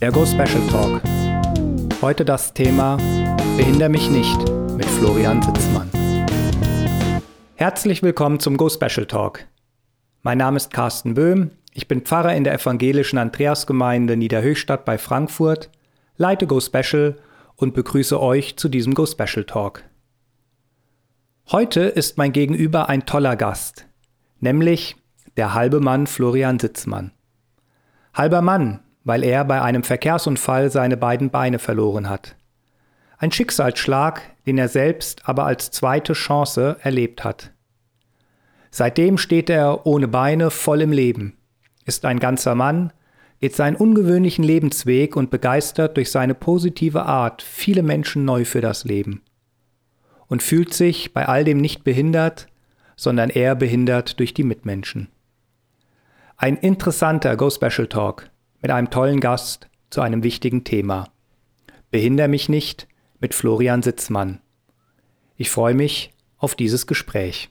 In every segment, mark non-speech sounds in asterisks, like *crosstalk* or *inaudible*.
Der Go Special Talk. Heute das Thema Behinder mich nicht mit Florian Sitzmann. Herzlich willkommen zum Go Special Talk. Mein Name ist Carsten Böhm. Ich bin Pfarrer in der evangelischen Andreasgemeinde Niederhöchstadt bei Frankfurt, leite Go Special und begrüße euch zu diesem Go Special Talk. Heute ist mein Gegenüber ein toller Gast, nämlich der halbe Mann Florian Sitzmann. Halber Mann, weil er bei einem Verkehrsunfall seine beiden Beine verloren hat. Ein Schicksalsschlag, den er selbst aber als zweite Chance erlebt hat. Seitdem steht er ohne Beine voll im Leben, ist ein ganzer Mann, geht seinen ungewöhnlichen Lebensweg und begeistert durch seine positive Art viele Menschen neu für das Leben. Und fühlt sich bei all dem nicht behindert, sondern eher behindert durch die Mitmenschen. Ein interessanter Go Special Talk mit einem tollen Gast zu einem wichtigen Thema. Behinder mich nicht mit Florian Sitzmann. Ich freue mich auf dieses Gespräch.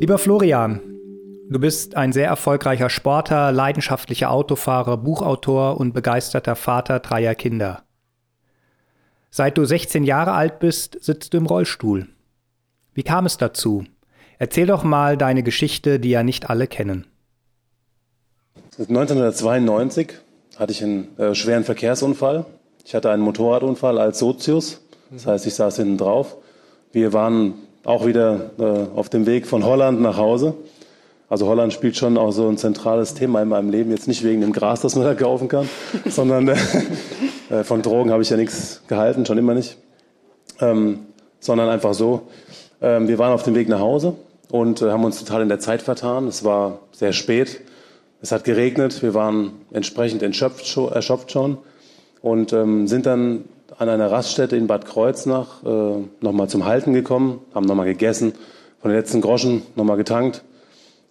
Lieber Florian, du bist ein sehr erfolgreicher Sportler, leidenschaftlicher Autofahrer, Buchautor und begeisterter Vater dreier Kinder. Seit du 16 Jahre alt bist, sitzt du im Rollstuhl. Wie kam es dazu? Erzähl doch mal deine Geschichte, die ja nicht alle kennen. 1992 hatte ich einen äh, schweren Verkehrsunfall. Ich hatte einen Motorradunfall als Sozius. Das heißt, ich saß hinten drauf. Wir waren auch wieder äh, auf dem Weg von Holland nach Hause. Also Holland spielt schon auch so ein zentrales Thema in meinem Leben. Jetzt nicht wegen dem Gras, das man da kaufen kann, *laughs* sondern äh, äh, von Drogen habe ich ja nichts gehalten, schon immer nicht. Ähm, sondern einfach so. Ähm, wir waren auf dem Weg nach Hause und äh, haben uns total in der Zeit vertan. Es war sehr spät. Es hat geregnet. Wir waren entsprechend erschöpft, schon und ähm, sind dann an einer Raststätte in Bad Kreuznach äh, nochmal zum Halten gekommen, haben nochmal gegessen, von den letzten Groschen nochmal getankt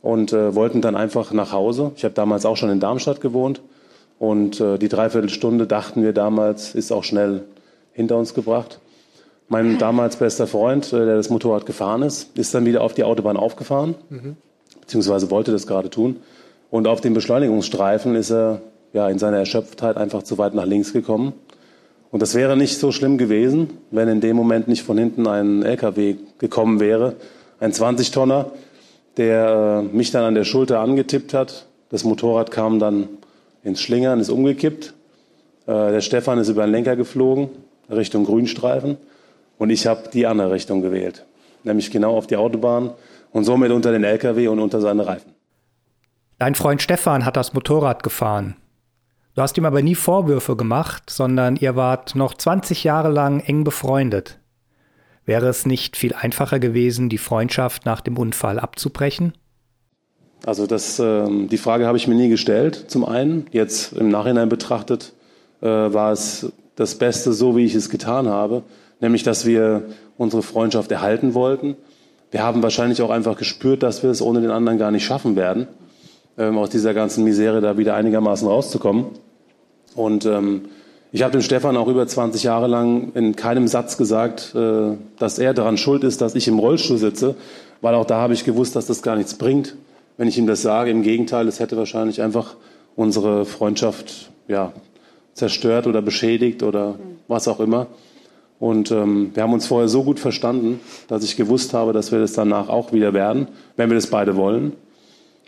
und äh, wollten dann einfach nach Hause. Ich habe damals auch schon in Darmstadt gewohnt und äh, die Dreiviertelstunde dachten wir damals, ist auch schnell hinter uns gebracht. Mein damals bester Freund, äh, der das Motorrad gefahren ist, ist dann wieder auf die Autobahn aufgefahren, mhm. beziehungsweise wollte das gerade tun. Und auf dem Beschleunigungsstreifen ist er ja, in seiner Erschöpftheit einfach zu weit nach links gekommen. Und das wäre nicht so schlimm gewesen, wenn in dem Moment nicht von hinten ein LKW gekommen wäre, ein 20-Tonner, der äh, mich dann an der Schulter angetippt hat. Das Motorrad kam dann ins Schlingern, ist umgekippt. Äh, der Stefan ist über den Lenker geflogen, Richtung Grünstreifen. Und ich habe die andere Richtung gewählt, nämlich genau auf die Autobahn und somit unter den LKW und unter seine Reifen. Dein Freund Stefan hat das Motorrad gefahren. Du hast ihm aber nie Vorwürfe gemacht, sondern ihr wart noch 20 Jahre lang eng befreundet. Wäre es nicht viel einfacher gewesen, die Freundschaft nach dem Unfall abzubrechen? Also das, äh, die Frage habe ich mir nie gestellt. Zum einen, jetzt im Nachhinein betrachtet, äh, war es das Beste, so wie ich es getan habe nämlich dass wir unsere Freundschaft erhalten wollten. Wir haben wahrscheinlich auch einfach gespürt, dass wir es ohne den anderen gar nicht schaffen werden, ähm, aus dieser ganzen Misere da wieder einigermaßen rauszukommen. Und ähm, ich habe dem Stefan auch über 20 Jahre lang in keinem Satz gesagt, äh, dass er daran schuld ist, dass ich im Rollstuhl sitze, weil auch da habe ich gewusst, dass das gar nichts bringt, wenn ich ihm das sage. Im Gegenteil, es hätte wahrscheinlich einfach unsere Freundschaft ja, zerstört oder beschädigt oder was auch immer. Und ähm, wir haben uns vorher so gut verstanden, dass ich gewusst habe, dass wir das danach auch wieder werden, wenn wir das beide wollen.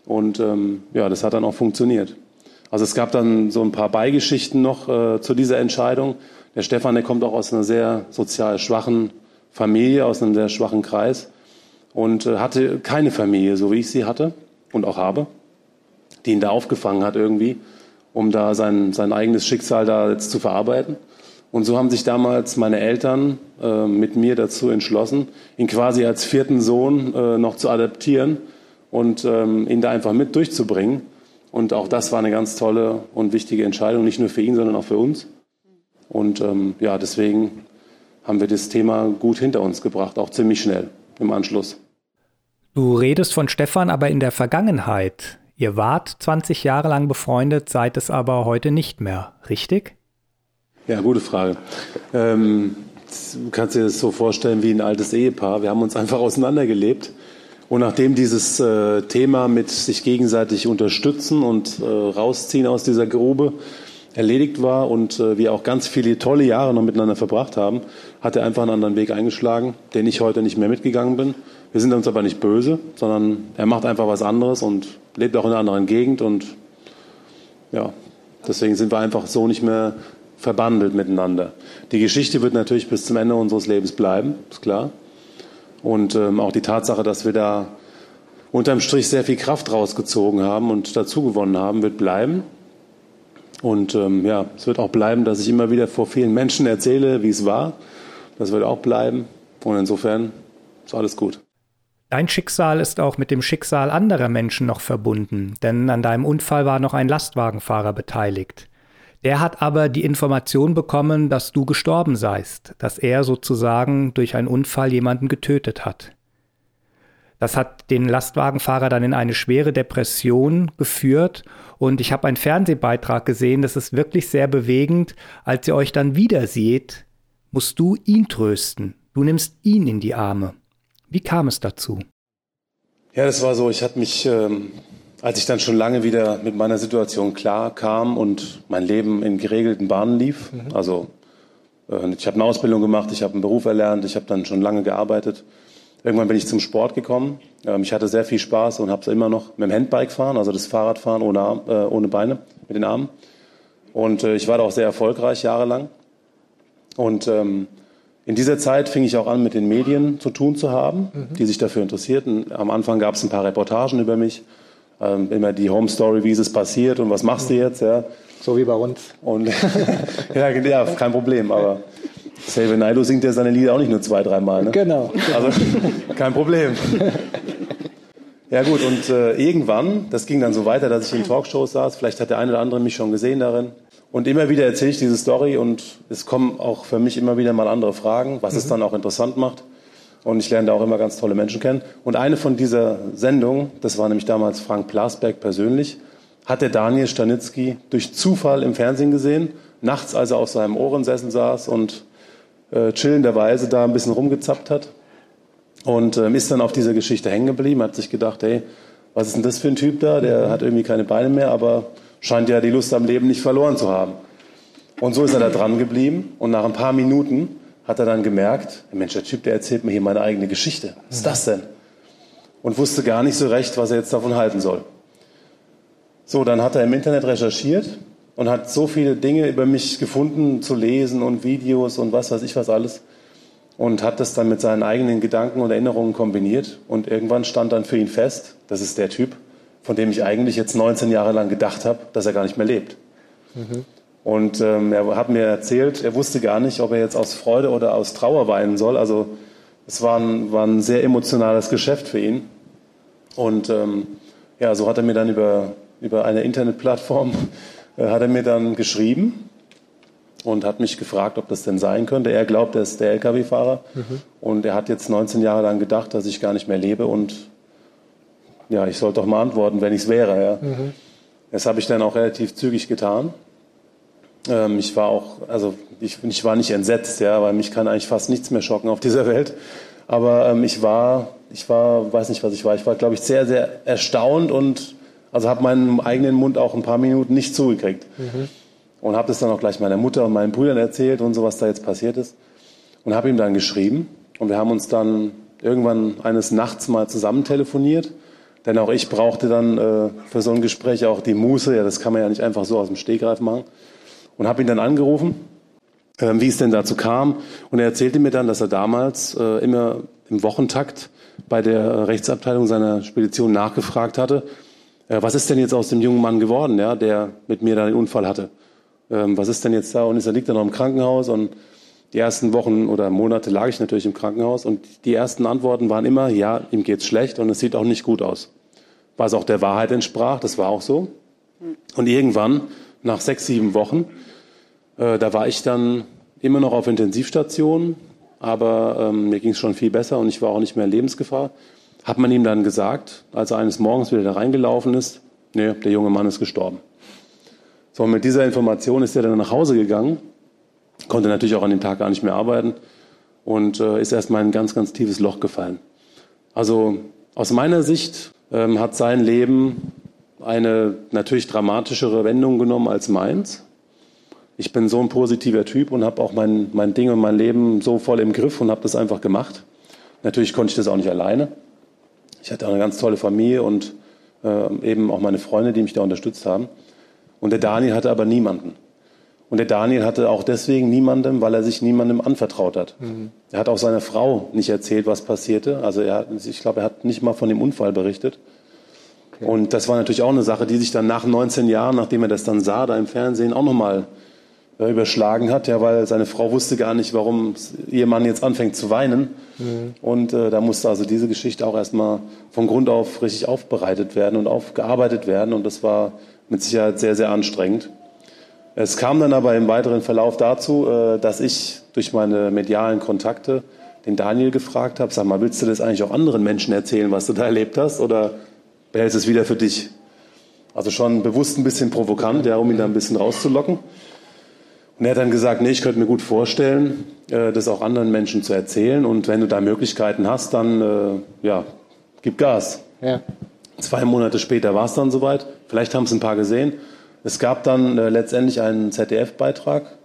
Und ähm, ja, das hat dann auch funktioniert. Also es gab dann so ein paar Beigeschichten noch äh, zu dieser Entscheidung. Der Stefan, der kommt auch aus einer sehr sozial schwachen Familie, aus einem sehr schwachen Kreis und äh, hatte keine Familie, so wie ich sie hatte und auch habe, die ihn da aufgefangen hat irgendwie, um da sein, sein eigenes Schicksal da jetzt zu verarbeiten. Und so haben sich damals meine Eltern äh, mit mir dazu entschlossen, ihn quasi als vierten Sohn äh, noch zu adaptieren und ähm, ihn da einfach mit durchzubringen. Und auch das war eine ganz tolle und wichtige Entscheidung, nicht nur für ihn, sondern auch für uns. Und ähm, ja, deswegen haben wir das Thema gut hinter uns gebracht, auch ziemlich schnell im Anschluss. Du redest von Stefan aber in der Vergangenheit. Ihr wart 20 Jahre lang befreundet, seid es aber heute nicht mehr, richtig? Ja, gute Frage. Ähm, du kannst dir das so vorstellen wie ein altes Ehepaar. Wir haben uns einfach auseinandergelebt. Und nachdem dieses äh, Thema mit sich gegenseitig unterstützen und äh, rausziehen aus dieser Grube erledigt war und äh, wir auch ganz viele tolle Jahre noch miteinander verbracht haben, hat er einfach einen anderen Weg eingeschlagen, den ich heute nicht mehr mitgegangen bin. Wir sind uns aber nicht böse, sondern er macht einfach was anderes und lebt auch in einer anderen Gegend und ja, deswegen sind wir einfach so nicht mehr verbandelt miteinander. Die Geschichte wird natürlich bis zum Ende unseres Lebens bleiben, ist klar. Und ähm, auch die Tatsache, dass wir da unterm Strich sehr viel Kraft rausgezogen haben und dazu gewonnen haben, wird bleiben. Und ähm, ja, es wird auch bleiben, dass ich immer wieder vor vielen Menschen erzähle, wie es war. Das wird auch bleiben. Und insofern ist alles gut. Dein Schicksal ist auch mit dem Schicksal anderer Menschen noch verbunden, denn an deinem Unfall war noch ein Lastwagenfahrer beteiligt. Der hat aber die Information bekommen, dass du gestorben seist, dass er sozusagen durch einen Unfall jemanden getötet hat. Das hat den Lastwagenfahrer dann in eine schwere Depression geführt und ich habe einen Fernsehbeitrag gesehen, das ist wirklich sehr bewegend. Als ihr euch dann wieder seht, musst du ihn trösten. Du nimmst ihn in die Arme. Wie kam es dazu? Ja, das war so. Ich hatte mich ähm, als ich dann schon lange wieder mit meiner Situation klar kam und mein Leben in geregelten Bahnen lief, mhm. also äh, ich habe eine Ausbildung gemacht, ich habe einen Beruf erlernt, ich habe dann schon lange gearbeitet. Irgendwann bin ich zum Sport gekommen. Ähm, ich hatte sehr viel Spaß und habe es immer noch mit dem Handbike fahren, also das Fahrradfahren ohne, Arm, äh, ohne Beine, mit den Armen. Und äh, ich war da auch sehr erfolgreich jahrelang. Und ähm, in dieser Zeit fing ich auch an, mit den Medien zu tun zu haben, mhm. die sich dafür interessierten. Am Anfang gab es ein paar Reportagen über mich ähm, immer die Home Story, wie ist es passiert und was machst du jetzt, ja. So wie bei uns. Und *laughs* ja, ja, kein Problem, aber Xavier Naidoo singt ja seine Lieder auch nicht nur zwei, dreimal, ne? Genau. Also kein Problem. Ja gut, und äh, irgendwann, das ging dann so weiter, dass ich in Talkshows saß, vielleicht hat der eine oder andere mich schon gesehen darin. Und immer wieder erzähle ich diese Story und es kommen auch für mich immer wieder mal andere Fragen, was mhm. es dann auch interessant macht. Und ich lerne da auch immer ganz tolle Menschen kennen. Und eine von dieser Sendung, das war nämlich damals Frank Plasberg persönlich, hat der Daniel Stanitzky durch Zufall im Fernsehen gesehen, nachts, als er auf seinem Ohrensessel saß und äh, chillenderweise da ein bisschen rumgezappt hat. Und ähm, ist dann auf dieser Geschichte hängen geblieben, hat sich gedacht, hey, was ist denn das für ein Typ da? Der mhm. hat irgendwie keine Beine mehr, aber scheint ja die Lust am Leben nicht verloren zu haben. Und so ist er da dran geblieben. Und nach ein paar Minuten hat er dann gemerkt, Mensch, der Typ, der erzählt mir hier meine eigene Geschichte. Was ist das denn? Und wusste gar nicht so recht, was er jetzt davon halten soll. So, dann hat er im Internet recherchiert und hat so viele Dinge über mich gefunden zu lesen und Videos und was weiß ich was alles und hat das dann mit seinen eigenen Gedanken und Erinnerungen kombiniert und irgendwann stand dann für ihn fest, das ist der Typ, von dem ich eigentlich jetzt 19 Jahre lang gedacht habe, dass er gar nicht mehr lebt. Mhm. Und ähm, er hat mir erzählt, er wusste gar nicht, ob er jetzt aus Freude oder aus Trauer weinen soll. Also es war ein, war ein sehr emotionales Geschäft für ihn. Und ähm, ja, so hat er mir dann über, über eine Internetplattform, äh, hat er mir dann geschrieben und hat mich gefragt, ob das denn sein könnte. Er glaubt, er ist der Lkw-Fahrer mhm. und er hat jetzt 19 Jahre lang gedacht, dass ich gar nicht mehr lebe und ja, ich sollte doch mal antworten, wenn ich es wäre. Ja. Mhm. Das habe ich dann auch relativ zügig getan. Ähm, ich war auch, also ich, ich, war nicht entsetzt, ja, weil mich kann eigentlich fast nichts mehr schocken auf dieser Welt. Aber ähm, ich war, ich war, weiß nicht, was ich war. Ich war, glaube ich, sehr, sehr erstaunt und also habe meinen eigenen Mund auch ein paar Minuten nicht zugekriegt. Mhm. Und habe das dann auch gleich meiner Mutter und meinen Brüdern erzählt und so, was da jetzt passiert ist. Und habe ihm dann geschrieben. Und wir haben uns dann irgendwann eines Nachts mal zusammen telefoniert. Denn auch ich brauchte dann äh, für so ein Gespräch auch die Muße. Ja, das kann man ja nicht einfach so aus dem Stegreif machen und habe ihn dann angerufen, äh, wie es denn dazu kam. Und er erzählte mir dann, dass er damals äh, immer im Wochentakt bei der Rechtsabteilung seiner Spedition nachgefragt hatte, äh, was ist denn jetzt aus dem jungen Mann geworden, ja, der mit mir da den Unfall hatte. Ähm, was ist denn jetzt da? Und er liegt dann noch im Krankenhaus und die ersten Wochen oder Monate lag ich natürlich im Krankenhaus und die ersten Antworten waren immer, ja, ihm geht's schlecht und es sieht auch nicht gut aus. Was auch der Wahrheit entsprach, das war auch so. Und irgendwann, nach sechs, sieben Wochen, äh, da war ich dann immer noch auf Intensivstation, aber ähm, mir ging es schon viel besser und ich war auch nicht mehr in Lebensgefahr. Hat man ihm dann gesagt, als er eines Morgens wieder da reingelaufen ist, nee, der junge Mann ist gestorben. So, mit dieser Information ist er dann nach Hause gegangen, konnte natürlich auch an dem Tag gar nicht mehr arbeiten und äh, ist erstmal in ein ganz, ganz tiefes Loch gefallen. Also Aus meiner Sicht ähm, hat sein Leben eine natürlich dramatischere Wendung genommen als meins. Ich bin so ein positiver Typ und habe auch mein, mein Ding und mein Leben so voll im Griff und habe das einfach gemacht. Natürlich konnte ich das auch nicht alleine. Ich hatte auch eine ganz tolle Familie und äh, eben auch meine Freunde, die mich da unterstützt haben. Und der Daniel hatte aber niemanden. Und der Daniel hatte auch deswegen niemandem, weil er sich niemandem anvertraut hat. Mhm. Er hat auch seiner Frau nicht erzählt, was passierte. Also er ich glaube, er hat nicht mal von dem Unfall berichtet. Okay. Und das war natürlich auch eine Sache, die sich dann nach 19 Jahren, nachdem er das dann sah, da im Fernsehen auch nochmal äh, überschlagen hat, ja, weil seine Frau wusste gar nicht, warum ihr Mann jetzt anfängt zu weinen. Mhm. Und äh, da musste also diese Geschichte auch erstmal von Grund auf richtig aufbereitet werden und aufgearbeitet werden. Und das war mit Sicherheit sehr, sehr anstrengend. Es kam dann aber im weiteren Verlauf dazu, äh, dass ich durch meine medialen Kontakte den Daniel gefragt habe, sag mal, willst du das eigentlich auch anderen Menschen erzählen, was du da erlebt hast, oder behältst es wieder für dich? Also schon bewusst ein bisschen provokant, ja, um ihn da ein bisschen rauszulocken. Und er hat dann gesagt, nee, ich könnte mir gut vorstellen, äh, das auch anderen Menschen zu erzählen. Und wenn du da Möglichkeiten hast, dann äh, ja, gib Gas. Ja. Zwei Monate später war es dann soweit. Vielleicht haben es ein paar gesehen. Es gab dann äh, letztendlich einen ZDF-Beitrag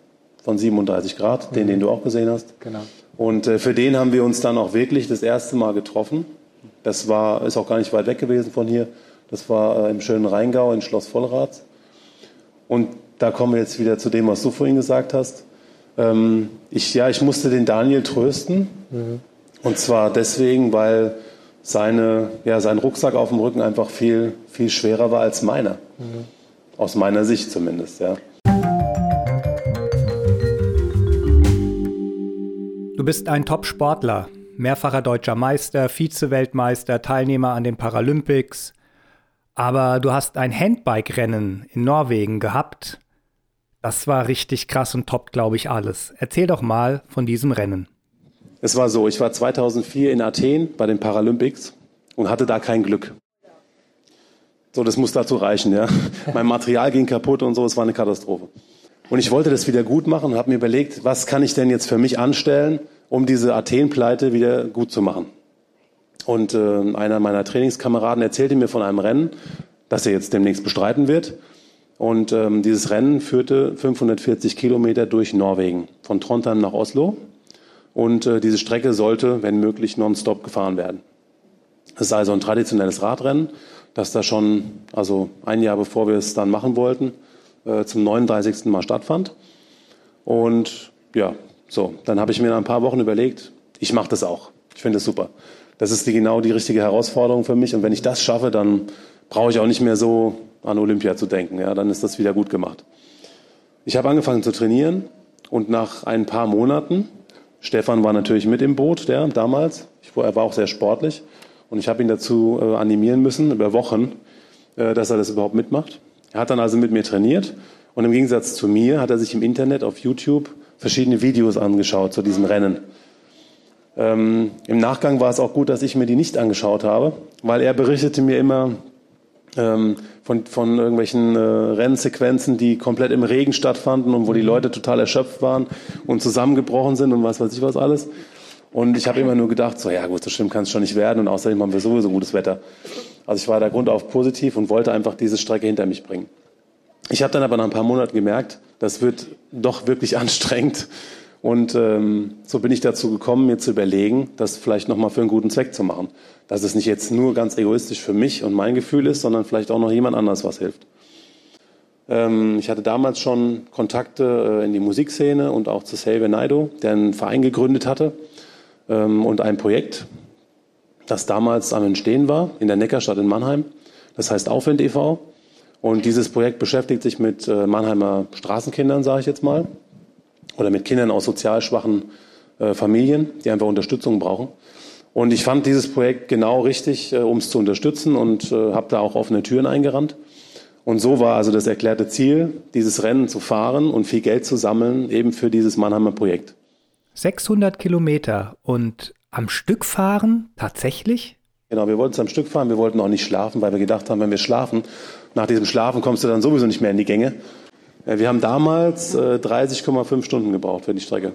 von 37 Grad, mhm. den, den du auch gesehen hast. Genau. Und äh, für den haben wir uns dann auch wirklich das erste Mal getroffen. Das war, ist auch gar nicht weit weg gewesen von hier. Das war äh, im schönen Rheingau in Schloss Vollrath. Und da kommen wir jetzt wieder zu dem, was du vorhin gesagt hast. Ähm, ich, ja, ich musste den Daniel trösten. Mhm. Und zwar deswegen, weil seine, ja, sein Rucksack auf dem Rücken einfach viel, viel schwerer war als meiner. Mhm. Aus meiner Sicht zumindest, ja. Du bist ein Top-Sportler, mehrfacher deutscher Meister, Vize-Weltmeister, Teilnehmer an den Paralympics. Aber du hast ein Handbike-Rennen in Norwegen gehabt. Das war richtig krass und top, glaube ich, alles. Erzähl doch mal von diesem Rennen. Es war so, ich war 2004 in Athen bei den Paralympics und hatte da kein Glück. So, das muss dazu reichen, ja. *laughs* Mein Material ging kaputt und so, es war eine Katastrophe. Und ich wollte das wieder gut machen und habe mir überlegt, was kann ich denn jetzt für mich anstellen, um diese Athen-Pleite wieder gut zu machen. Und äh, einer meiner Trainingskameraden erzählte mir von einem Rennen, das er jetzt demnächst bestreiten wird. Und ähm, dieses Rennen führte 540 Kilometer durch Norwegen, von Trondheim nach Oslo. Und äh, diese Strecke sollte, wenn möglich, nonstop gefahren werden. Es ist also ein traditionelles Radrennen dass da schon, also ein Jahr bevor wir es dann machen wollten, äh, zum 39. Mal stattfand. Und ja, so, dann habe ich mir nach ein paar Wochen überlegt, ich mache das auch. Ich finde es super. Das ist die, genau die richtige Herausforderung für mich. Und wenn ich das schaffe, dann brauche ich auch nicht mehr so an Olympia zu denken. Ja, dann ist das wieder gut gemacht. Ich habe angefangen zu trainieren und nach ein paar Monaten, Stefan war natürlich mit im Boot, der damals, ich, er war auch sehr sportlich, und ich habe ihn dazu äh, animieren müssen, über Wochen, äh, dass er das überhaupt mitmacht. Er hat dann also mit mir trainiert und im Gegensatz zu mir hat er sich im Internet auf YouTube verschiedene Videos angeschaut zu diesem Rennen. Ähm, Im Nachgang war es auch gut, dass ich mir die nicht angeschaut habe, weil er berichtete mir immer ähm, von, von irgendwelchen äh, Rennsequenzen, die komplett im Regen stattfanden und wo die Leute total erschöpft waren und zusammengebrochen sind und was weiß ich was alles. Und ich habe immer nur gedacht, so ja gut, so schlimm kann es schon nicht werden und außerdem haben wir sowieso gutes Wetter. Also ich war da grundauf positiv und wollte einfach diese Strecke hinter mich bringen. Ich habe dann aber nach ein paar Monaten gemerkt, das wird doch wirklich *laughs* anstrengend. Und ähm, so bin ich dazu gekommen, mir zu überlegen, das vielleicht nochmal für einen guten Zweck zu machen. Dass es nicht jetzt nur ganz egoistisch für mich und mein Gefühl ist, sondern vielleicht auch noch jemand anders was hilft. Ähm, ich hatte damals schon Kontakte äh, in die Musikszene und auch zu Xavier Naido, der einen Verein gegründet hatte ähm, und ein Projekt, das damals am Entstehen war in der Neckarstadt in Mannheim. Das heißt Aufwind e.V. Und dieses Projekt beschäftigt sich mit äh, Mannheimer Straßenkindern, sage ich jetzt mal, oder mit Kindern aus sozial schwachen äh, Familien, die einfach Unterstützung brauchen. Und ich fand dieses Projekt genau richtig, äh, um es zu unterstützen und äh, habe da auch offene Türen eingerannt. Und so war also das erklärte Ziel, dieses Rennen zu fahren und viel Geld zu sammeln, eben für dieses Mannheimer Projekt. 600 Kilometer und am Stück fahren, tatsächlich? Genau, wir wollten es am Stück fahren, wir wollten auch nicht schlafen, weil wir gedacht haben, wenn wir schlafen, nach diesem Schlafen kommst du dann sowieso nicht mehr in die Gänge. Äh, wir haben damals 30,5 äh, Stunden gebraucht für die Strecke.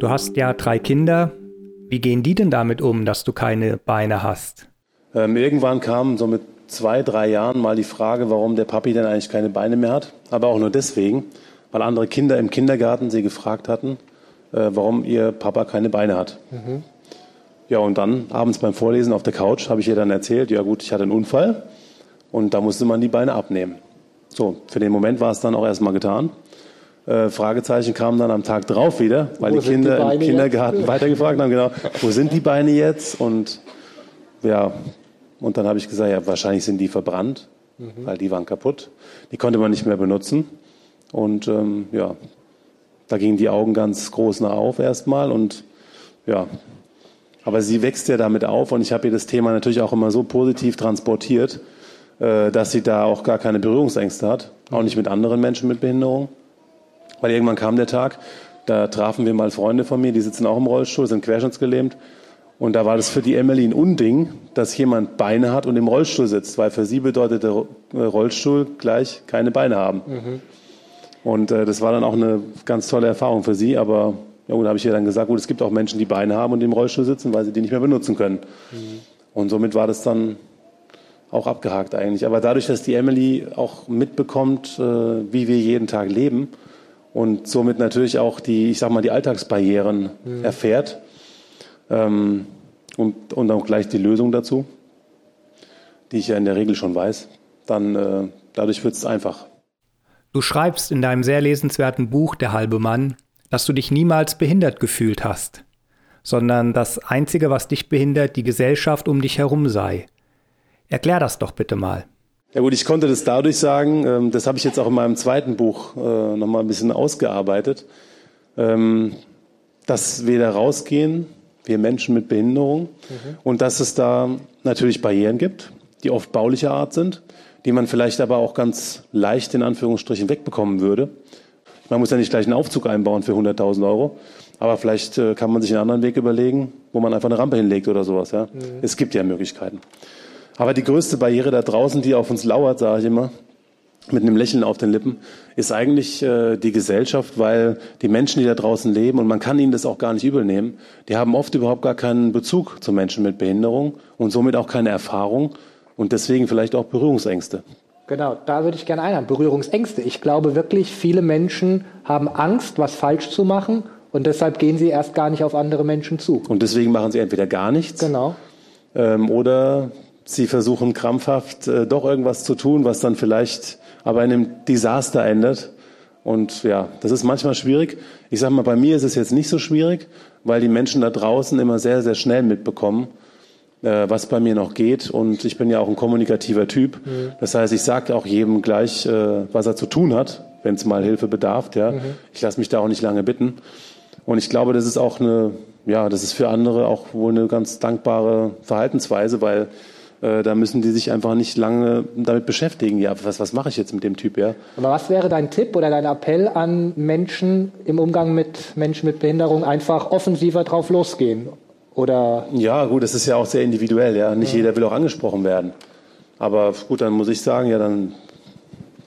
Du hast ja drei Kinder. Wie gehen die denn damit um, dass du keine Beine hast? Ähm, irgendwann kam so mit zwei, drei Jahren mal die Frage, warum der Papi denn eigentlich keine Beine mehr hat. Aber auch nur deswegen, weil andere Kinder im Kindergarten sie gefragt hatten, äh, warum ihr Papa keine Beine hat. Mhm. Ja, und dann abends beim Vorlesen auf der Couch habe ich ihr dann erzählt, ja gut, ich hatte einen Unfall und da musste man die Beine abnehmen. So, für den Moment war es dann auch erstmal getan. Äh, Fragezeichen kamen dann am Tag drauf wieder, weil wo die Kinder die im Kindergarten jetzt? *laughs* weitergefragt haben, genau, wo sind die Beine jetzt? Und ja, und dann habe ich gesagt, ja, wahrscheinlich sind die verbrannt, mhm. weil die waren kaputt. Die konnte man nicht mehr benutzen. Und ähm, ja, da gingen die Augen ganz groß nach auf erstmal und ja, aber sie wächst ja damit auf und ich habe ihr das Thema natürlich auch immer so positiv transportiert, äh, dass sie da auch gar keine Berührungsängste hat, auch nicht mit anderen Menschen mit Behinderung. Weil irgendwann kam der Tag, da trafen wir mal Freunde von mir, die sitzen auch im Rollstuhl, sind querschnittsgelähmt. Und da war das für die Emily ein Unding, dass jemand Beine hat und im Rollstuhl sitzt, weil für sie bedeutet der Rollstuhl gleich keine Beine haben. Mhm. Und äh, das war dann auch eine ganz tolle Erfahrung für sie. Aber ja, gut, habe ich ihr dann gesagt, gut, es gibt auch Menschen, die Beine haben und im Rollstuhl sitzen, weil sie die nicht mehr benutzen können. Mhm. Und somit war das dann auch abgehakt eigentlich. Aber dadurch, dass die Emily auch mitbekommt, äh, wie wir jeden Tag leben und somit natürlich auch die, ich sag mal, die Alltagsbarrieren mhm. erfährt ähm, und, und auch gleich die Lösung dazu, die ich ja in der Regel schon weiß, dann äh, dadurch wird es einfach. Du schreibst in deinem sehr lesenswerten Buch Der halbe Mann, dass du dich niemals behindert gefühlt hast, sondern das Einzige, was dich behindert, die Gesellschaft um dich herum sei. Erklär das doch bitte mal. Ja gut, ich konnte das dadurch sagen, ähm, das habe ich jetzt auch in meinem zweiten Buch äh, nochmal ein bisschen ausgearbeitet, ähm, dass wir da rausgehen, wir Menschen mit Behinderung, mhm. und dass es da natürlich Barrieren gibt, die oft baulicher Art sind, die man vielleicht aber auch ganz leicht in Anführungsstrichen wegbekommen würde. Man muss ja nicht gleich einen Aufzug einbauen für 100.000 Euro, aber vielleicht äh, kann man sich einen anderen Weg überlegen, wo man einfach eine Rampe hinlegt oder sowas. Ja? Mhm. Es gibt ja Möglichkeiten. Aber die größte Barriere da draußen, die auf uns lauert, sage ich immer, mit einem Lächeln auf den Lippen, ist eigentlich äh, die Gesellschaft, weil die Menschen, die da draußen leben, und man kann ihnen das auch gar nicht übel nehmen, die haben oft überhaupt gar keinen Bezug zu Menschen mit Behinderung und somit auch keine Erfahrung und deswegen vielleicht auch Berührungsängste. Genau, da würde ich gerne einhaben. Berührungsängste. Ich glaube wirklich, viele Menschen haben Angst, was falsch zu machen und deshalb gehen sie erst gar nicht auf andere Menschen zu. Und deswegen machen sie entweder gar nichts. Genau. Ähm, oder sie versuchen krampfhaft äh, doch irgendwas zu tun, was dann vielleicht aber in einem Desaster endet. Und ja, das ist manchmal schwierig. Ich sage mal, bei mir ist es jetzt nicht so schwierig, weil die Menschen da draußen immer sehr, sehr schnell mitbekommen, was bei mir noch geht. Und ich bin ja auch ein kommunikativer Typ. Mhm. Das heißt, ich sage auch jedem gleich, äh, was er zu tun hat, wenn es mal Hilfe bedarf. Ja. Mhm. Ich lasse mich da auch nicht lange bitten. Und ich glaube, das ist auch eine, ja, das ist für andere auch wohl eine ganz dankbare Verhaltensweise, weil äh, da müssen die sich einfach nicht lange damit beschäftigen. Ja, was, was mache ich jetzt mit dem Typ? Ja? Aber was wäre dein Tipp oder dein Appell an Menschen im Umgang mit Menschen mit Behinderung, einfach offensiver drauf losgehen? Oder? Ja, gut, das ist ja auch sehr individuell. Ja, nicht ja. jeder will auch angesprochen werden. Aber gut, dann muss ich sagen, ja, dann,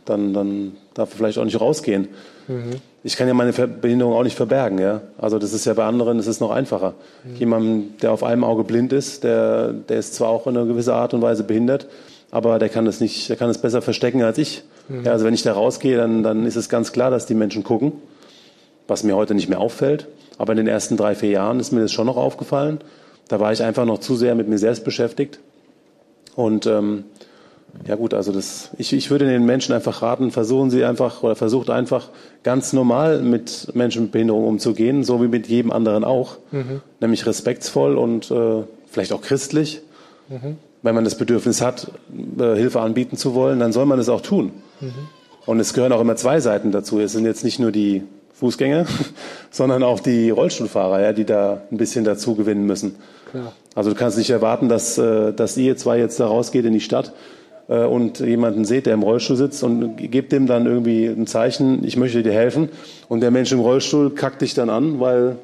dann, dann darf er vielleicht auch nicht rausgehen. Mhm. Ich kann ja meine Behinderung auch nicht verbergen. Ja? Also das ist ja bei anderen, das ist noch einfacher. Mhm. Jemand, der auf einem Auge blind ist, der, der ist zwar auch in einer gewissen Art und Weise behindert, aber der kann das nicht, der kann es besser verstecken als ich. Mhm. Ja, also wenn ich da rausgehe, dann, dann ist es ganz klar, dass die Menschen gucken, was mir heute nicht mehr auffällt. Aber in den ersten drei, vier Jahren ist mir das schon noch aufgefallen. Da war ich einfach noch zu sehr mit mir selbst beschäftigt. Und ähm, ja gut, also das, ich, ich würde den Menschen einfach raten, versuchen Sie einfach oder versucht einfach ganz normal mit Menschen mit Behinderung umzugehen, so wie mit jedem anderen auch, mhm. nämlich respektsvoll und äh, vielleicht auch christlich. Mhm. Wenn man das Bedürfnis hat, äh, Hilfe anbieten zu wollen, dann soll man es auch tun. Mhm. Und es gehören auch immer zwei Seiten dazu. Es sind jetzt nicht nur die Fußgänger, *laughs* sondern auch die Rollstuhlfahrer, ja, die da ein bisschen dazu gewinnen müssen. Klar. Also du kannst nicht erwarten, dass, äh, dass ihr zwei jetzt da rausgeht in die Stadt äh, und jemanden seht, der im Rollstuhl sitzt und gebt dem dann irgendwie ein Zeichen, ich möchte dir helfen. Und der Mensch im Rollstuhl kackt dich dann an, weil,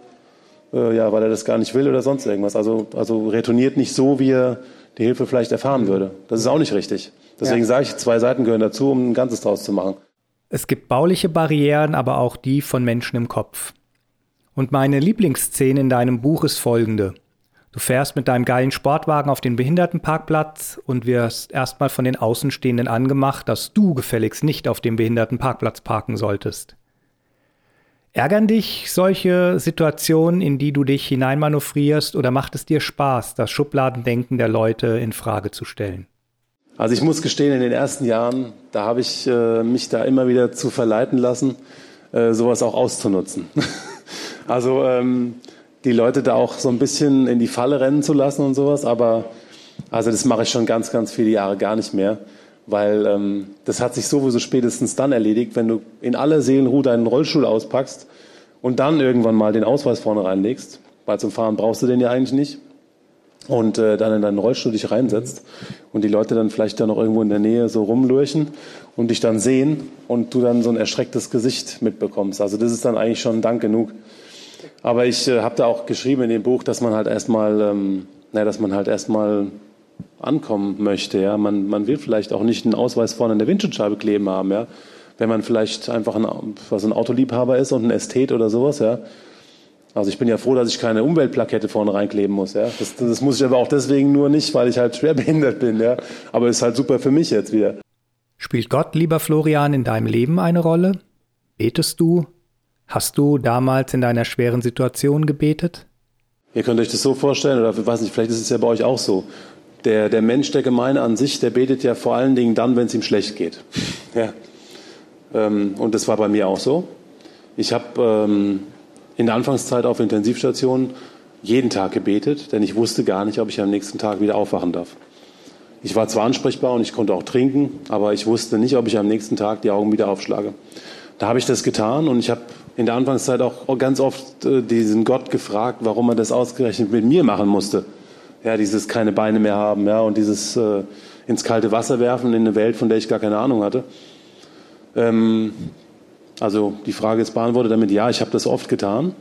äh, ja, weil er das gar nicht will oder sonst irgendwas. Also, also retourniert nicht so, wie er die Hilfe vielleicht erfahren würde. Das ist auch nicht richtig. Deswegen ja. sage ich, zwei Seiten gehören dazu, um ein Ganzes draus zu machen. Es gibt bauliche Barrieren, aber auch die von Menschen im Kopf. Und meine Lieblingsszene in deinem Buch ist folgende. Du fährst mit deinem geilen Sportwagen auf den Behindertenparkplatz und wirst erstmal von den Außenstehenden angemacht, dass du gefälligst nicht auf dem Behindertenparkplatz parken solltest. Ärgern dich solche Situationen, in die du dich hineinmanövrierst, oder macht es dir Spaß, das Schubladendenken der Leute in Frage zu stellen? Also ich muss gestehen, in den ersten Jahren, da habe ich äh, mich da immer wieder zu verleiten lassen, äh, sowas auch auszunutzen. *laughs* also ähm, die Leute da auch so ein bisschen in die Falle rennen zu lassen und sowas, aber also das mache ich schon ganz, ganz viele Jahre gar nicht mehr, weil ähm, das hat sich sowieso spätestens dann erledigt, wenn du in aller Seelenruhe deinen Rollstuhl auspackst und dann irgendwann mal den Ausweis vorne reinlegst, weil zum Fahren brauchst du den ja eigentlich nicht und äh, dann in deinen Rollstuhl dich reinsetzt und die Leute dann vielleicht da noch irgendwo in der Nähe so rumlurchen und dich dann sehen und du dann so ein erschrecktes Gesicht mitbekommst. Also das ist dann eigentlich schon Dank genug. Aber ich äh, habe da auch geschrieben in dem Buch, dass man halt erstmal, ähm, naja, dass man halt erstmal ankommen möchte. Ja, man, man will vielleicht auch nicht einen Ausweis vorne an der Windschutzscheibe kleben haben. Ja, wenn man vielleicht einfach ein, was ein Autoliebhaber ist und ein Ästhet oder sowas. Ja, also ich bin ja froh, dass ich keine Umweltplakette vorne reinkleben muss. Ja, das, das muss ich aber auch deswegen nur nicht, weil ich halt schwerbehindert bin. Ja, aber ist halt super für mich jetzt wieder. Spielt Gott, lieber Florian, in deinem Leben eine Rolle? Betest du? Hast du damals in deiner schweren Situation gebetet? Ihr könnt euch das so vorstellen, oder ich weiß nicht, vielleicht ist es ja bei euch auch so. Der, der Mensch der Gemeinde an sich, der betet ja vor allen Dingen dann, wenn es ihm schlecht geht. *laughs* Ja. Ähm, und das war bei mir auch so. Ich habe ähm, in der Anfangszeit auf Intensivstationen jeden Tag gebetet, denn ich wusste gar nicht, ob ich am nächsten Tag wieder aufwachen darf. Ich war zwar ansprechbar und ich konnte auch trinken, aber ich wusste nicht, ob ich am nächsten Tag die Augen wieder aufschlage. Da habe ich das getan und ich habe in der Anfangszeit auch ganz oft äh, diesen Gott gefragt, warum er das ausgerechnet mit mir machen musste. Ja, dieses keine Beine mehr haben, ja, und dieses äh, ins kalte Wasser werfen in eine Welt, von der ich gar keine Ahnung hatte. Ähm, also die Frage ist beantwortet damit, ja, ich habe das oft getan.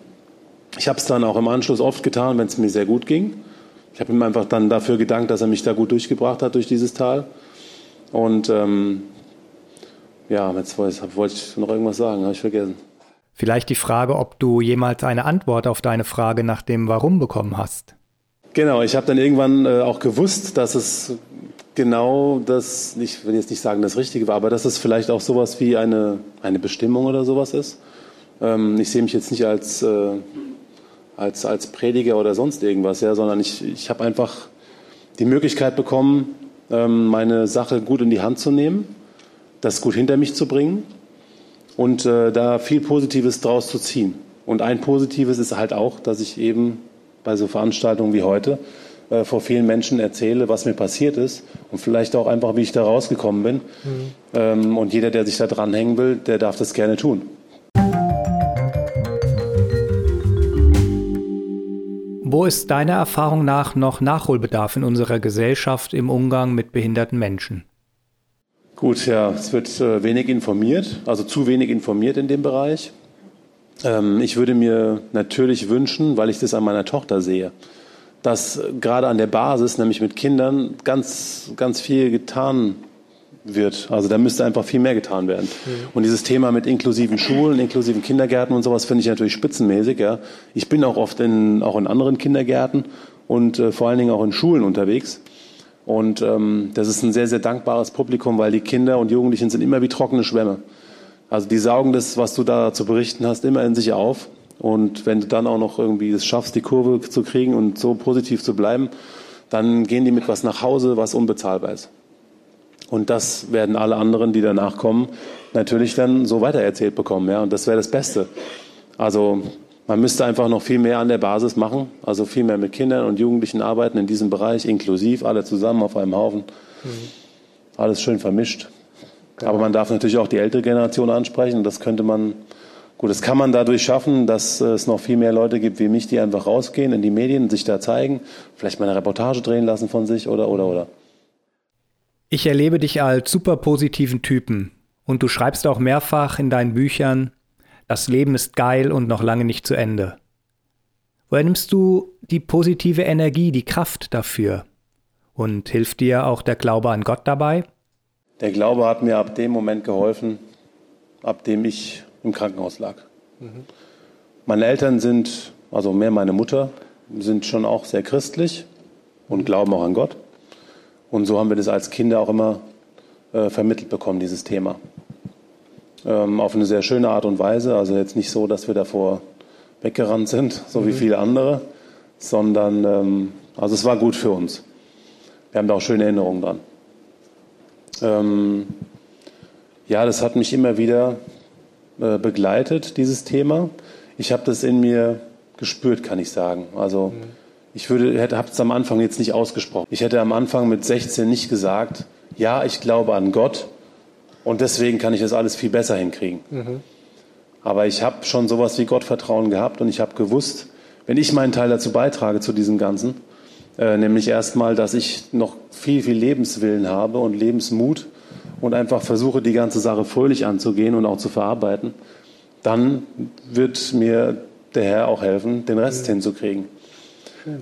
Ich habe es dann auch im Anschluss oft getan, wenn es mir sehr gut ging. Ich habe ihm einfach dann dafür gedankt, dass er mich da gut durchgebracht hat durch dieses Tal. Und ähm, ja, jetzt wollte ich noch irgendwas sagen, habe ich vergessen. Vielleicht die Frage, ob du jemals eine Antwort auf deine Frage nach dem Warum bekommen hast. Genau, ich habe dann irgendwann äh, auch gewusst, dass es genau das, ich will jetzt nicht sagen, das Richtige war, aber dass es vielleicht auch sowas wie eine, eine Bestimmung oder sowas ist. Ähm, ich sehe mich jetzt nicht als, äh, als, als Prediger oder sonst irgendwas, ja, sondern ich, ich habe einfach die Möglichkeit bekommen, ähm, meine Sache gut in die Hand zu nehmen, das gut hinter mich zu bringen und äh, da viel Positives draus zu ziehen. Und ein Positives ist halt auch, dass ich eben bei so Veranstaltungen wie heute äh, vor vielen Menschen erzähle, was mir passiert ist und vielleicht auch einfach, wie ich da rausgekommen bin. Mhm. Ähm, und jeder, der sich da dranhängen will, der darf das gerne tun. Wo ist deiner Erfahrung nach noch Nachholbedarf in unserer Gesellschaft im Umgang mit behinderten Menschen? Gut, ja, es wird äh, wenig informiert, also zu wenig informiert in dem Bereich. Ähm, ich würde mir natürlich wünschen, weil ich das an meiner Tochter sehe, dass gerade an der Basis, nämlich mit Kindern, ganz, ganz viel getan wird. Also da müsste einfach viel mehr getan werden. Mhm. Und dieses Thema mit inklusiven Schulen, inklusiven Kindergärten und sowas finde ich natürlich spitzenmäßig. Ja. Ich bin auch oft in, auch in anderen Kindergärten und äh, vor allen Dingen auch in Schulen unterwegs. Und ähm, das ist ein sehr, sehr dankbares Publikum, weil die Kinder und Jugendlichen sind immer wie trockene Schwämme. Also die saugen das, was du da zu berichten hast, immer in sich auf. Und wenn du dann auch noch irgendwie es schaffst, die Kurve zu kriegen und so positiv zu bleiben, dann gehen die mit was nach Hause, was unbezahlbar ist. Und das werden alle anderen, die danach kommen, natürlich dann so weitererzählt bekommen. Ja? Und das wäre das Beste. Also man müsste einfach noch viel mehr an der Basis machen, also viel mehr mit Kindern und Jugendlichen arbeiten in diesem Bereich, inklusiv, alle zusammen auf einem Haufen. Mhm. Alles schön vermischt. Genau. Aber man darf natürlich auch die ältere Generation ansprechen. Das könnte man, gut, das kann man dadurch schaffen, dass es noch viel mehr Leute gibt wie mich, die einfach rausgehen in die Medien, sich da zeigen, vielleicht mal eine Reportage drehen lassen von sich oder, oder, oder. Ich erlebe dich als super positiven Typen und du schreibst auch mehrfach in deinen Büchern, das Leben ist geil und noch lange nicht zu Ende. Woher nimmst du die positive Energie, die Kraft dafür? Und hilft dir auch der Glaube an Gott dabei? Der Glaube hat mir ab dem Moment geholfen, ab dem ich im Krankenhaus lag. Mhm. Meine Eltern sind, also mehr meine Mutter, sind schon auch sehr christlich und glauben auch an Gott. Und so haben wir das als Kinder auch immer äh, vermittelt bekommen, dieses Thema. Ähm, auf eine sehr schöne Art und Weise. Also jetzt nicht so, dass wir davor weggerannt sind, so mhm. wie viele andere, sondern ähm, also es war gut für uns. Wir haben da auch schöne Erinnerungen dran. Ähm, ja, das hat mich immer wieder äh, begleitet, dieses Thema. Ich habe das in mir gespürt, kann ich sagen. Also mhm. ich würde, hätte, habe es am Anfang jetzt nicht ausgesprochen. Ich hätte am Anfang mit 16 nicht gesagt, ja, ich glaube an Gott und deswegen kann ich das alles viel besser hinkriegen. Mhm. Aber ich habe schon sowas wie Gottvertrauen gehabt und ich habe gewusst, wenn ich meinen Teil dazu beitrage zu diesem Ganzen, äh, nämlich erstmal, dass ich noch viel, viel Lebenswillen habe und Lebensmut und einfach versuche, die ganze Sache fröhlich anzugehen und auch zu verarbeiten, dann wird mir der Herr auch helfen, den Rest ja. hinzukriegen.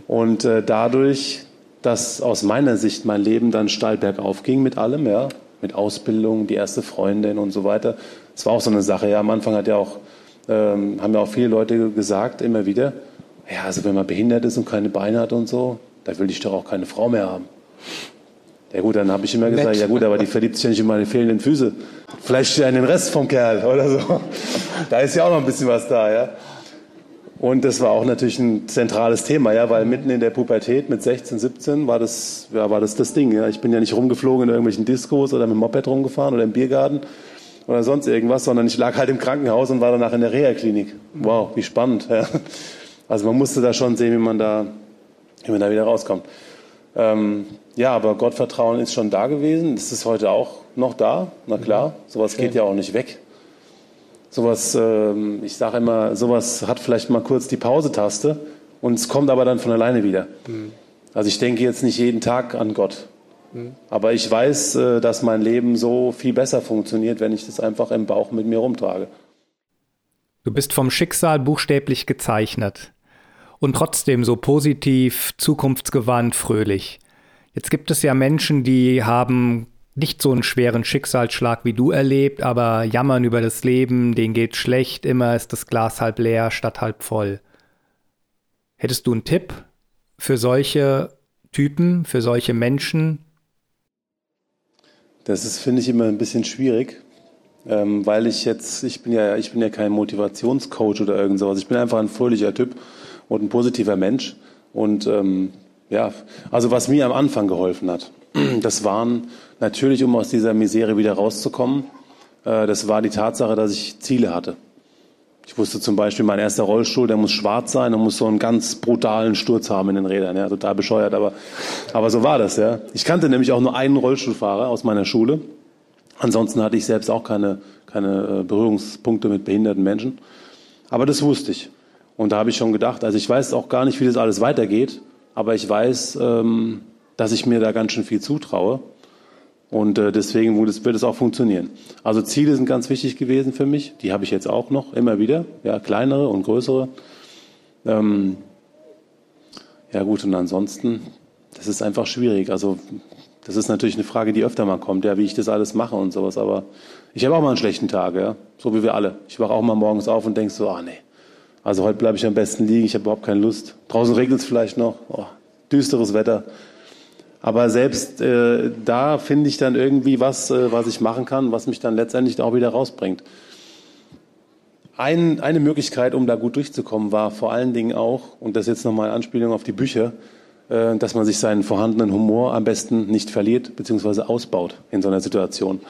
Und äh, dadurch, dass aus meiner Sicht mein Leben dann steil bergauf ging mit allem, ja, mit Ausbildung, die erste Freundin und so weiter. Das war auch so eine Sache. Ja, am Anfang hat ja auch, ähm, haben ja auch viele Leute gesagt, immer wieder, ja, also wenn man behindert ist und keine Beine hat und so, da will ich doch auch keine Frau mehr haben. Ja gut, dann habe ich immer gesagt, Nett. ja gut, aber die verliebt sich ja nicht in meine fehlenden Füße. Vielleicht an den Rest vom Kerl oder so. Da ist ja auch noch ein bisschen was da, ja. Und das war auch natürlich ein zentrales Thema, ja, weil mitten in der Pubertät mit 16, 17 war das, ja, war das das Ding. Ja. Ich bin ja nicht rumgeflogen in irgendwelchen Diskos oder mit dem Moped rumgefahren oder im Biergarten oder sonst irgendwas, sondern ich lag halt im Krankenhaus und war danach in der Reha-Klinik. Wow, wie spannend. Ja. Also man musste da schon sehen, wie man da, wie man da wieder rauskommt. Ähm, ja, aber Gottvertrauen ist schon da gewesen. Das ist heute auch noch da. Na klar, sowas Schön. geht ja auch nicht weg. Sowas, ähm, ich sage immer, sowas hat vielleicht mal kurz die Pause-Taste und es kommt aber dann von alleine wieder. Mhm. Also ich denke jetzt nicht jeden Tag an Gott. Mhm. Aber ich weiß, äh, dass mein Leben so viel besser funktioniert, wenn ich das einfach im Bauch mit mir rumtrage. Du bist vom Schicksal buchstäblich gezeichnet und trotzdem so positiv, zukunftsgewandt, fröhlich. Jetzt gibt es ja Menschen, die haben nicht so einen schweren Schicksalsschlag wie du erlebt, aber jammern über das Leben, denen geht schlecht, immer ist das Glas halb leer statt halb voll. Hättest du einen Tipp für solche Typen, für solche Menschen? Das ist, finde ich, immer ein bisschen schwierig, ähm, weil ich jetzt, ich bin ja, ich bin ja kein Motivationscoach oder irgend sowas. Ich bin einfach ein fröhlicher Typ und ein positiver Mensch. Und ähm, ja, also was mir am Anfang geholfen hat, *clears throat* das waren natürlich, um aus dieser Misere wieder rauszukommen, äh, das war die Tatsache, dass ich Ziele hatte. Ich wusste zum Beispiel, mein erster Rollstuhl, der muss schwarz sein und muss so einen ganz brutalen Sturz haben in den Rädern. Ja, total bescheuert, aber, aber so war das. Ja. Ich kannte nämlich auch nur einen Rollstuhlfahrer aus meiner Schule. Ansonsten hatte ich selbst auch keine, keine äh, Berührungspunkte mit behinderten Menschen. Aber das wusste ich. Und da habe ich schon gedacht, also ich weiß auch gar nicht, wie das alles weitergeht, aber ich weiß, ähm, dass ich mir da ganz schön viel zutraue. Und äh, deswegen wird es auch funktionieren. Also Ziele sind ganz wichtig gewesen für mich. Die habe ich jetzt auch noch immer wieder. Ja, kleinere und größere. Ähm, ja gut, und ansonsten, das ist einfach schwierig. Also das ist natürlich eine Frage, die öfter mal kommt, ja, wie ich das alles mache und sowas. Aber ich habe auch mal einen schlechten Tag, ja, so wie wir alle. Ich wache auch mal morgens auf und denke so, ah nee, also heute bleibe ich am besten liegen. Ich habe überhaupt keine Lust. Draußen regnet es vielleicht noch. Oh, düsteres Wetter. Aber selbst äh, da finde ich dann irgendwie was, äh, was ich machen kann, was mich dann letztendlich auch wieder rausbringt. Ein, eine Möglichkeit, um da gut durchzukommen, war vor allen Dingen auch, und das jetzt nochmal eine Anspielung auf die Bücher, äh, dass man sich seinen vorhandenen Humor am besten nicht verliert bzw. ausbaut in so einer Situation.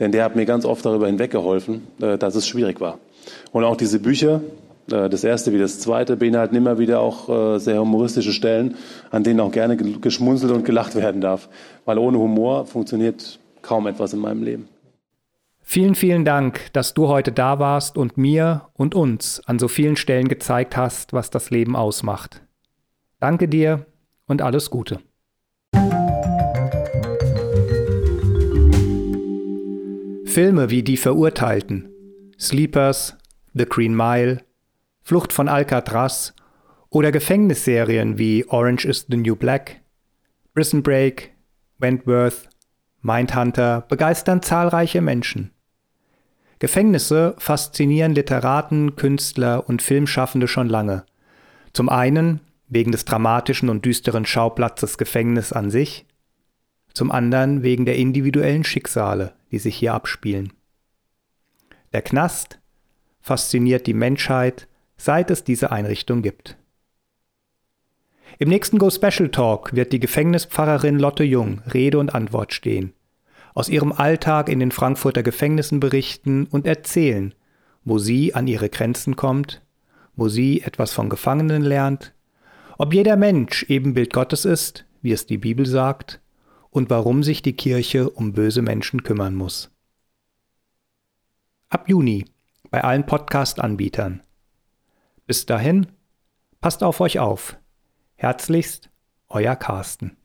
Denn der hat mir ganz oft darüber hinweggeholfen, äh, dass es schwierig war. Und auch diese Bücher, das erste wie das zweite beinhalten immer wieder auch äh, sehr humoristische Stellen, an denen auch gerne geschmunzelt und gelacht werden darf. Weil ohne Humor funktioniert kaum etwas in meinem Leben. Vielen, vielen Dank, dass du heute da warst und mir und uns an so vielen Stellen gezeigt hast, was das Leben ausmacht. Danke dir und alles Gute. Filme wie Die Verurteilten, Sleepers, The Green Mile, Flucht von Alcatraz oder Gefängnisserien wie Orange is the New Black, Prison Break, Wentworth, Mindhunter begeistern zahlreiche Menschen. Gefängnisse faszinieren Literaten, Künstler und Filmschaffende schon lange. Zum einen, wegen des dramatischen und düsteren Schauplatzes Gefängnis an sich, zum anderen wegen der individuellen Schicksale, die sich hier abspielen. Der Knast fasziniert die Menschheit, seit es diese Einrichtung gibt. Im nächsten Go Special Talk wird die Gefängnispfarrerin Lotte Jung Rede und Antwort stehen, aus ihrem Alltag in den Frankfurter Gefängnissen berichten und erzählen, wo sie an ihre Grenzen kommt, wo sie etwas von Gefangenen lernt, ob jeder Mensch Ebenbild Gottes ist, wie es die Bibel sagt, und warum sich die Kirche um böse Menschen kümmern muss. Ab Juni bei allen Podcast-Anbietern. Bis dahin, passt auf euch auf. Herzlichst, euer Carsten.